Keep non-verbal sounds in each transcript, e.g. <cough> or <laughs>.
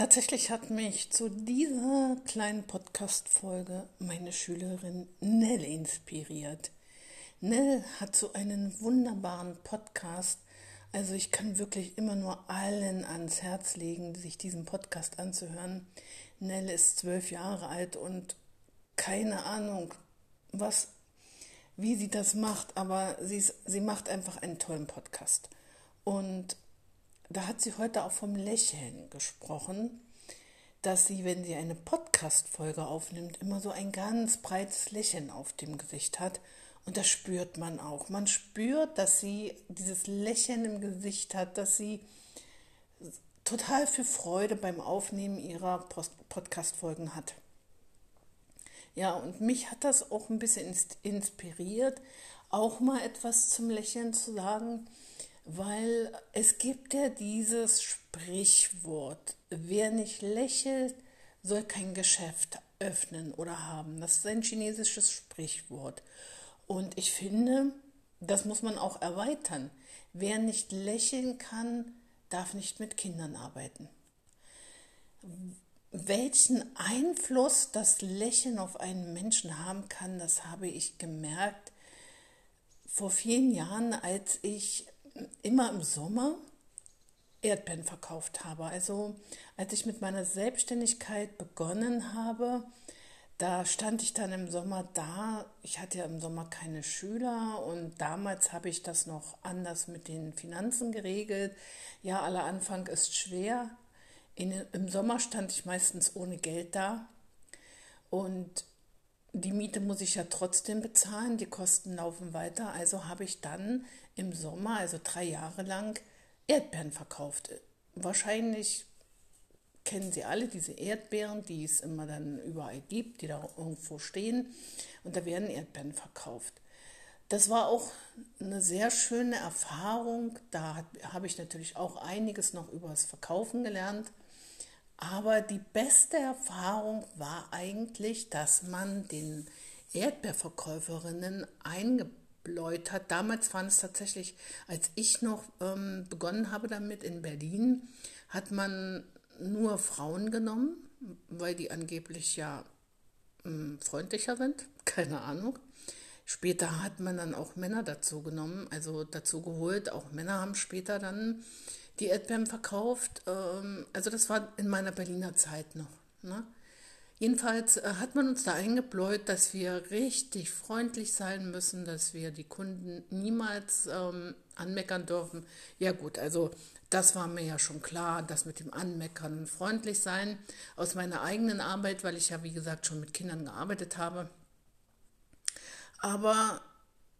Tatsächlich hat mich zu dieser kleinen Podcast-Folge meine Schülerin Nell inspiriert. Nell hat so einen wunderbaren Podcast. Also ich kann wirklich immer nur allen ans Herz legen, sich diesen Podcast anzuhören. Nell ist zwölf Jahre alt und keine Ahnung, was, wie sie das macht, aber sie, ist, sie macht einfach einen tollen Podcast. Und da hat sie heute auch vom Lächeln gesprochen, dass sie, wenn sie eine Podcast-Folge aufnimmt, immer so ein ganz breites Lächeln auf dem Gesicht hat. Und das spürt man auch. Man spürt, dass sie dieses Lächeln im Gesicht hat, dass sie total viel Freude beim Aufnehmen ihrer Podcast-Folgen hat. Ja, und mich hat das auch ein bisschen inspiriert, auch mal etwas zum Lächeln zu sagen weil es gibt ja dieses Sprichwort, wer nicht lächelt, soll kein Geschäft öffnen oder haben. Das ist ein chinesisches Sprichwort. Und ich finde, das muss man auch erweitern. Wer nicht lächeln kann, darf nicht mit Kindern arbeiten. Welchen Einfluss das Lächeln auf einen Menschen haben kann, das habe ich gemerkt vor vielen Jahren, als ich immer im Sommer Erdbeeren verkauft habe. Also als ich mit meiner Selbstständigkeit begonnen habe, da stand ich dann im Sommer da. Ich hatte ja im Sommer keine Schüler und damals habe ich das noch anders mit den Finanzen geregelt. Ja, aller Anfang ist schwer. In, Im Sommer stand ich meistens ohne Geld da und die Miete muss ich ja trotzdem bezahlen, die Kosten laufen weiter. Also habe ich dann im Sommer, also drei Jahre lang, Erdbeeren verkauft. Wahrscheinlich kennen Sie alle diese Erdbeeren, die es immer dann überall gibt, die da irgendwo stehen. Und da werden Erdbeeren verkauft. Das war auch eine sehr schöne Erfahrung. Da habe ich natürlich auch einiges noch über das Verkaufen gelernt. Aber die beste Erfahrung war eigentlich, dass man den Erdbeerverkäuferinnen eingebläut hat. Damals waren es tatsächlich, als ich noch ähm, begonnen habe damit in Berlin, hat man nur Frauen genommen, weil die angeblich ja ähm, freundlicher sind. <laughs> Keine Ahnung. Später hat man dann auch Männer dazu genommen, also dazu geholt. Auch Männer haben später dann die Erdbeeren verkauft. Ähm, also das war in meiner Berliner Zeit noch. Ne? Jedenfalls äh, hat man uns da eingebläut, dass wir richtig freundlich sein müssen, dass wir die Kunden niemals ähm, anmeckern dürfen. Ja gut, also das war mir ja schon klar, das mit dem Anmeckern und freundlich sein aus meiner eigenen Arbeit, weil ich ja wie gesagt schon mit Kindern gearbeitet habe. Aber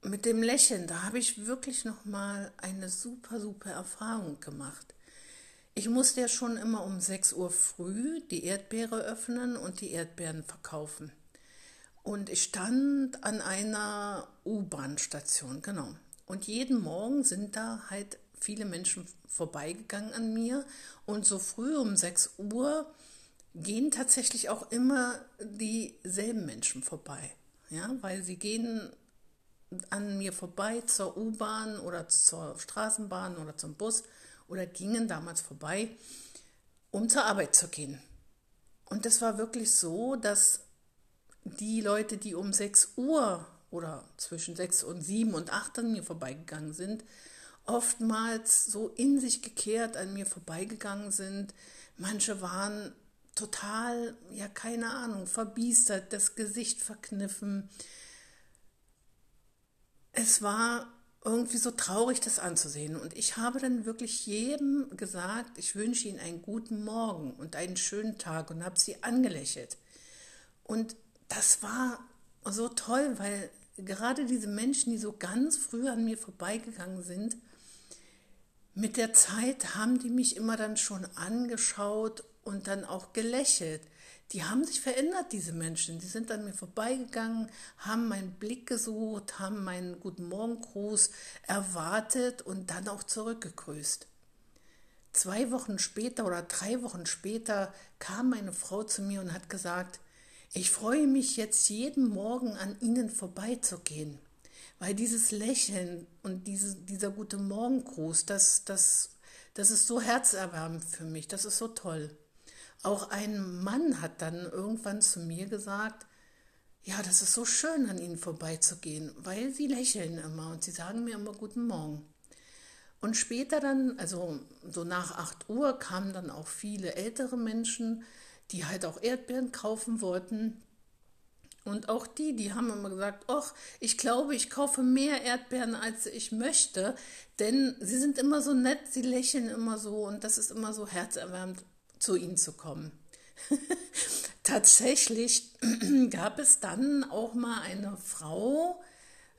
mit dem Lächeln, da habe ich wirklich noch mal eine super super Erfahrung gemacht. Ich musste ja schon immer um 6 Uhr früh die Erdbeere öffnen und die Erdbeeren verkaufen. Und ich stand an einer U-Bahn-Station, genau. Und jeden Morgen sind da halt viele Menschen vorbeigegangen an mir. Und so früh um 6 Uhr gehen tatsächlich auch immer dieselben Menschen vorbei. Ja, weil sie gehen an mir vorbei zur U-Bahn oder zur Straßenbahn oder zum Bus oder gingen damals vorbei, um zur Arbeit zu gehen. Und das war wirklich so, dass die Leute, die um 6 Uhr oder zwischen 6 und 7 und 8 an mir vorbeigegangen sind, oftmals so in sich gekehrt an mir vorbeigegangen sind. Manche waren total, ja keine Ahnung, verbiestert, das Gesicht verkniffen, es war irgendwie so traurig, das anzusehen. Und ich habe dann wirklich jedem gesagt, ich wünsche Ihnen einen guten Morgen und einen schönen Tag und habe sie angelächelt. Und das war so toll, weil gerade diese Menschen, die so ganz früh an mir vorbeigegangen sind, mit der Zeit haben die mich immer dann schon angeschaut und dann auch gelächelt die haben sich verändert, diese Menschen. Die sind an mir vorbeigegangen, haben meinen Blick gesucht, haben meinen Guten Morgen-Gruß erwartet und dann auch zurückgegrüßt. Zwei Wochen später oder drei Wochen später kam meine Frau zu mir und hat gesagt, ich freue mich jetzt jeden Morgen an Ihnen vorbeizugehen, weil dieses Lächeln und diese, dieser gute Morgengruß, das, das, das ist so herzerwärmend für mich, das ist so toll. Auch ein Mann hat dann irgendwann zu mir gesagt, ja, das ist so schön, an ihnen vorbeizugehen, weil sie lächeln immer und sie sagen mir immer guten Morgen. Und später dann, also so nach 8 Uhr, kamen dann auch viele ältere Menschen, die halt auch Erdbeeren kaufen wollten. Und auch die, die haben immer gesagt, ach, ich glaube, ich kaufe mehr Erdbeeren, als ich möchte, denn sie sind immer so nett, sie lächeln immer so und das ist immer so herzerwärmend, zu ihnen zu kommen. <laughs> Tatsächlich <clears throat> gab es dann auch mal eine Frau,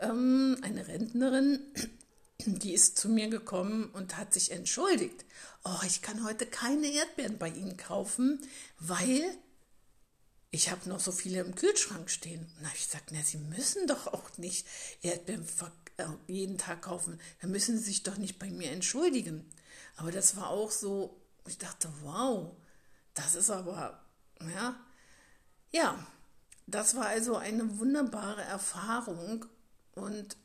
ähm, eine Rentnerin, <clears throat> die ist zu mir gekommen und hat sich entschuldigt. Oh, ich kann heute keine Erdbeeren bei Ihnen kaufen, weil ich habe noch so viele im Kühlschrank stehen. Und da habe ich gesagt, na, Sie müssen doch auch nicht Erdbeeren äh, jeden Tag kaufen. Dann müssen Sie sich doch nicht bei mir entschuldigen. Aber das war auch so, ich dachte, wow, das ist aber, ja, ja, das war also eine wunderbare Erfahrung und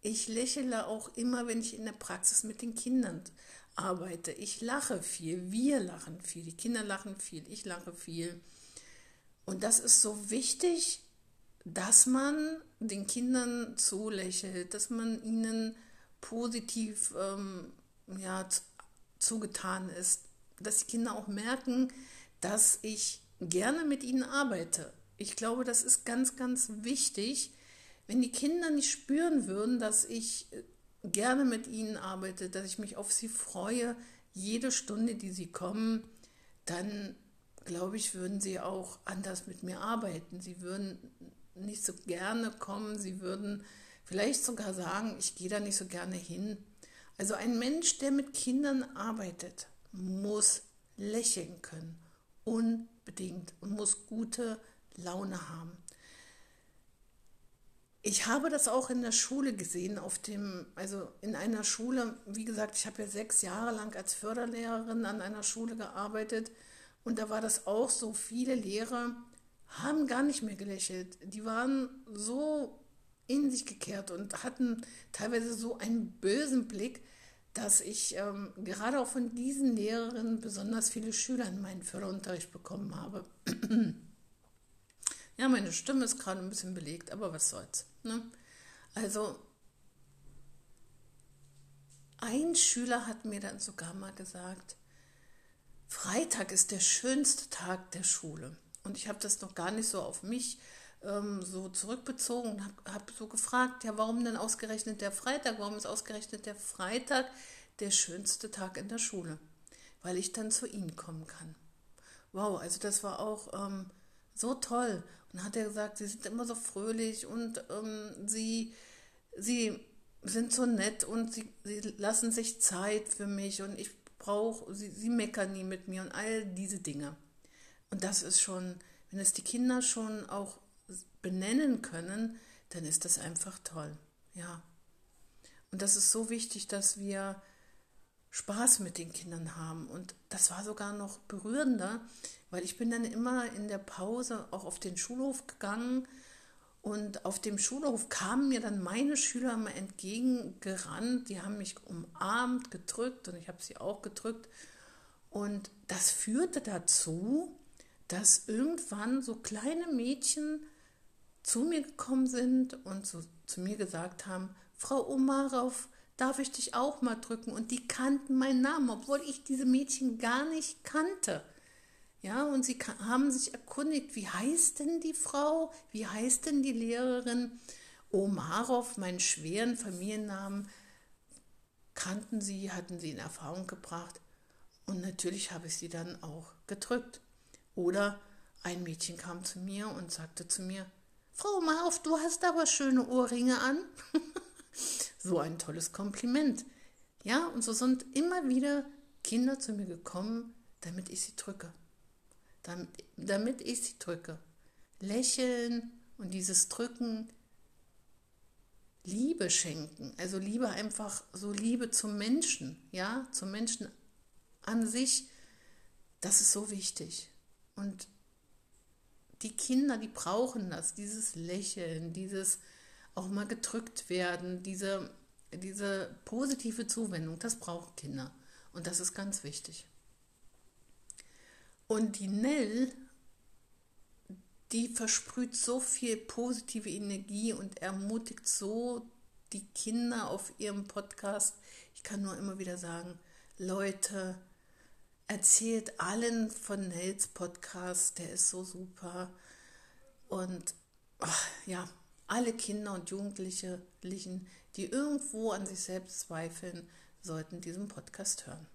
ich lächle auch immer, wenn ich in der Praxis mit den Kindern arbeite. Ich lache viel, wir lachen viel, die Kinder lachen viel, ich lache viel. Und das ist so wichtig, dass man den Kindern zulächelt, dass man ihnen positiv ähm, ja, zugetan ist, dass die Kinder auch merken, dass ich gerne mit ihnen arbeite. Ich glaube, das ist ganz, ganz wichtig. Wenn die Kinder nicht spüren würden, dass ich äh, gerne mit ihnen arbeite, dass ich mich auf sie freue, jede Stunde, die sie kommen, dann glaube ich, würden sie auch anders mit mir arbeiten. Sie würden nicht so gerne kommen, sie würden vielleicht sogar sagen, ich gehe da nicht so gerne hin. Also ein Mensch, der mit Kindern arbeitet, muss lächeln können unbedingt und muss gute Laune haben. Ich habe das auch in der Schule gesehen, auf dem, also in einer Schule, wie gesagt, ich habe ja sechs Jahre lang als Förderlehrerin an einer Schule gearbeitet und da war das auch so, viele Lehrer haben gar nicht mehr gelächelt. Die waren so in sich gekehrt und hatten teilweise so einen bösen Blick, dass ich ähm, gerade auch von diesen Lehrerinnen besonders viele Schüler in meinen Förderunterricht bekommen habe. <clears throat> ja, meine Stimme ist gerade ein bisschen belegt, aber was soll's. Ne? Also, ein Schüler hat mir dann sogar mal gesagt, Freitag ist der schönste Tag der Schule. Und ich habe das noch gar nicht so auf mich ähm, so zurückbezogen und habe hab so gefragt, ja, warum denn ausgerechnet der Freitag? Warum ist ausgerechnet der Freitag der schönste Tag in der Schule? Weil ich dann zu ihnen kommen kann. Wow, also das war auch ähm, so toll. Und hat er gesagt, sie sind immer so fröhlich und ähm, sie, sie sind so nett und sie, sie lassen sich Zeit für mich und ich brauche, sie, sie meckern nie mit mir und all diese Dinge. Und das ist schon, wenn es die Kinder schon auch benennen können, dann ist das einfach toll. Ja. Und das ist so wichtig, dass wir Spaß mit den Kindern haben. Und das war sogar noch berührender, weil ich bin dann immer in der Pause auch auf den Schulhof gegangen und auf dem Schulhof kamen mir dann meine Schüler immer entgegengerannt. Die haben mich umarmt, gedrückt und ich habe sie auch gedrückt. Und das führte dazu, dass irgendwann so kleine Mädchen zu mir gekommen sind und so zu mir gesagt haben, Frau Omarov, darf ich dich auch mal drücken? Und die kannten meinen Namen, obwohl ich diese Mädchen gar nicht kannte. Ja, und sie haben sich erkundigt, wie heißt denn die Frau? Wie heißt denn die Lehrerin? Omarov, meinen schweren Familiennamen, kannten sie, hatten sie in Erfahrung gebracht. Und natürlich habe ich sie dann auch gedrückt. Oder ein Mädchen kam zu mir und sagte zu mir, Frau Mauf, du hast aber schöne Ohrringe an. <laughs> so ein tolles Kompliment. Ja, und so sind immer wieder Kinder zu mir gekommen, damit ich sie drücke. Damit, damit ich sie drücke. Lächeln und dieses Drücken, Liebe schenken. Also Liebe einfach so Liebe zum Menschen, ja, zum Menschen an sich. Das ist so wichtig. Und die Kinder, die brauchen das, dieses Lächeln, dieses auch mal gedrückt werden, diese, diese positive Zuwendung, das brauchen Kinder. Und das ist ganz wichtig. Und die Nell, die versprüht so viel positive Energie und ermutigt so die Kinder auf ihrem Podcast. Ich kann nur immer wieder sagen, Leute, erzählt allen von Nels Podcast, der ist so super. Und ach, ja, alle Kinder und Jugendlichen, die irgendwo an sich selbst zweifeln, sollten diesen Podcast hören.